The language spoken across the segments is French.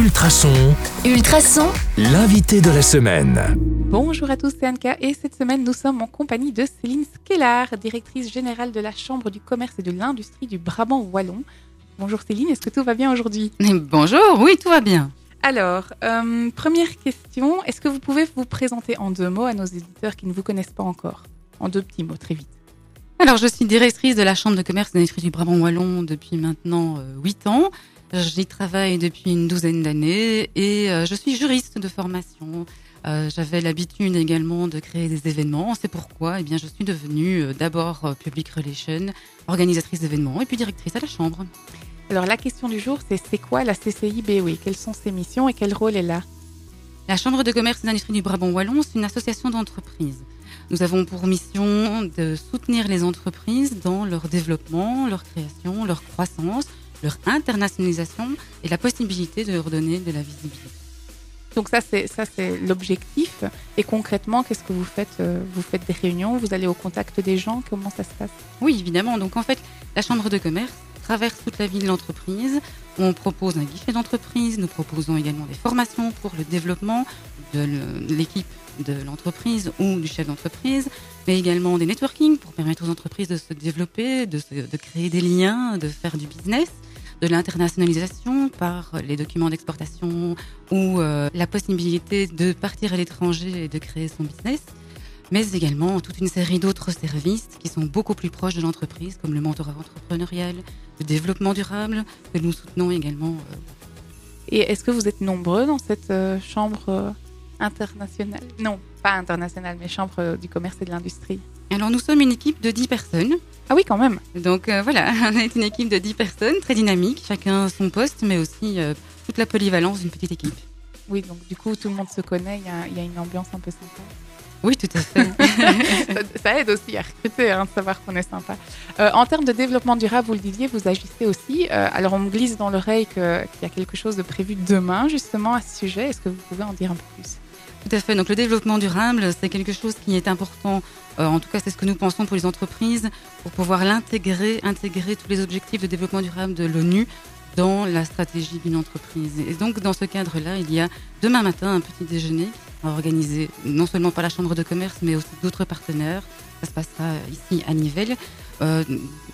Ultrason, Ultrason, l'invité de la semaine. Bonjour à tous, c'est Anka et cette semaine nous sommes en compagnie de Céline Skellar, directrice générale de la Chambre du commerce et de l'industrie du Brabant Wallon. Bonjour Céline, est-ce que tout va bien aujourd'hui? Bonjour, oui, tout va bien. Alors, euh, première question, est-ce que vous pouvez vous présenter en deux mots à nos éditeurs qui ne vous connaissent pas encore? En deux petits mots, très vite. Alors, je suis directrice de la Chambre de commerce et d'industrie du Brabant Wallon depuis maintenant euh, huit ans. J'y travaille depuis une douzaine d'années et euh, je suis juriste de formation. Euh, J'avais l'habitude également de créer des événements. C'est pourquoi eh bien, je suis devenue euh, d'abord Public Relations, organisatrice d'événements et puis directrice à la Chambre. Alors, la question du jour, c'est c'est quoi la CCI BOE Quelles sont ses missions et quel rôle elle a? La Chambre de commerce et d'industrie du Brabant Wallon, c'est une association d'entreprises. Nous avons pour mission de soutenir les entreprises dans leur développement, leur création, leur croissance, leur internationalisation et la possibilité de leur donner de la visibilité. Donc ça, c'est ça, c'est l'objectif. Et concrètement, qu'est-ce que vous faites Euh, Vous faites des réunions, vous allez au contact des gens. Comment ça se passe? Oui, évidemment. Donc en fait, la Chambre de commerce traverse toute la ville de l'entreprise. On propose un guichet d'entreprise. Nous proposons également des formations pour le développement de l'équipe de l'entreprise ou du chef d'entreprise, mais également des networking pour permettre aux entreprises de se développer, de, se- de créer des liens, de faire du business, de l'internationalisation par les documents d'exportation ou euh, la possibilité de partir à l'étranger et de créer son business mais également toute une série d'autres services qui sont beaucoup plus proches de l'entreprise, comme le mentorat entrepreneurial, le développement durable, que nous soutenons également. euh, Et est-ce que vous êtes nombreux dans cette euh, chambre internationale? Non, pas internationale, mais chambre du commerce et de l'industrie. Alors nous sommes une équipe de 10 personnes. Ah oui, quand même. Donc euh, voilà, on est une équipe de 10 personnes, très dynamique, chacun son poste, mais aussi euh, toute la polyvalence d'une petite équipe. Oui, donc du coup, tout le monde se connaît, il y a, il y a une ambiance un peu sympa. Oui, tout à fait. ça, ça aide aussi à recruter, hein, de savoir qu'on est sympa. Euh, en termes de développement durable, vous le disiez, vous agissez aussi. Alors, on me glisse dans l'oreille qu'il y a quelque chose de prévu demain, justement, à ce sujet. Est-ce que vous pouvez en dire un peu plus? Tout à fait. Donc le développement durable, c'est quelque chose qui est important. Euh, en tout cas, c'est ce que nous pensons pour les entreprises, pour pouvoir l'intégrer, intégrer tous les objectifs de développement durable de l'ONU dans la stratégie d'une entreprise. Et donc, dans ce cadre-là, il y a demain matin un petit déjeuner organisé non seulement par la Chambre de commerce, mais aussi d'autres partenaires. Ça se passera ici à Nivelles. Euh,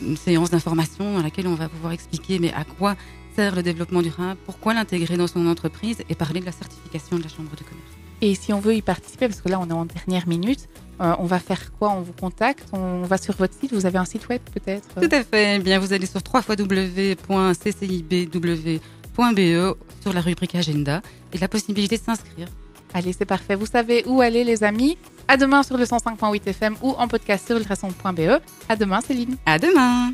une séance d'information dans laquelle on va pouvoir expliquer mais à quoi sert le développement durable, pourquoi l'intégrer dans son entreprise et parler de la certification de la Chambre de commerce. Et si on veut y participer, parce que là, on est en dernière minute, euh, on va faire quoi? On vous contacte? On va sur votre site? Vous avez un site web, peut-être? Tout à fait. Eh bien, vous allez sur www.ccib.be sur la rubrique agenda et la possibilité de s'inscrire. Allez, c'est parfait. Vous savez où aller, les amis. À demain sur le 105.8 FM ou en podcast sur ultrason.be. À demain, Céline. À demain!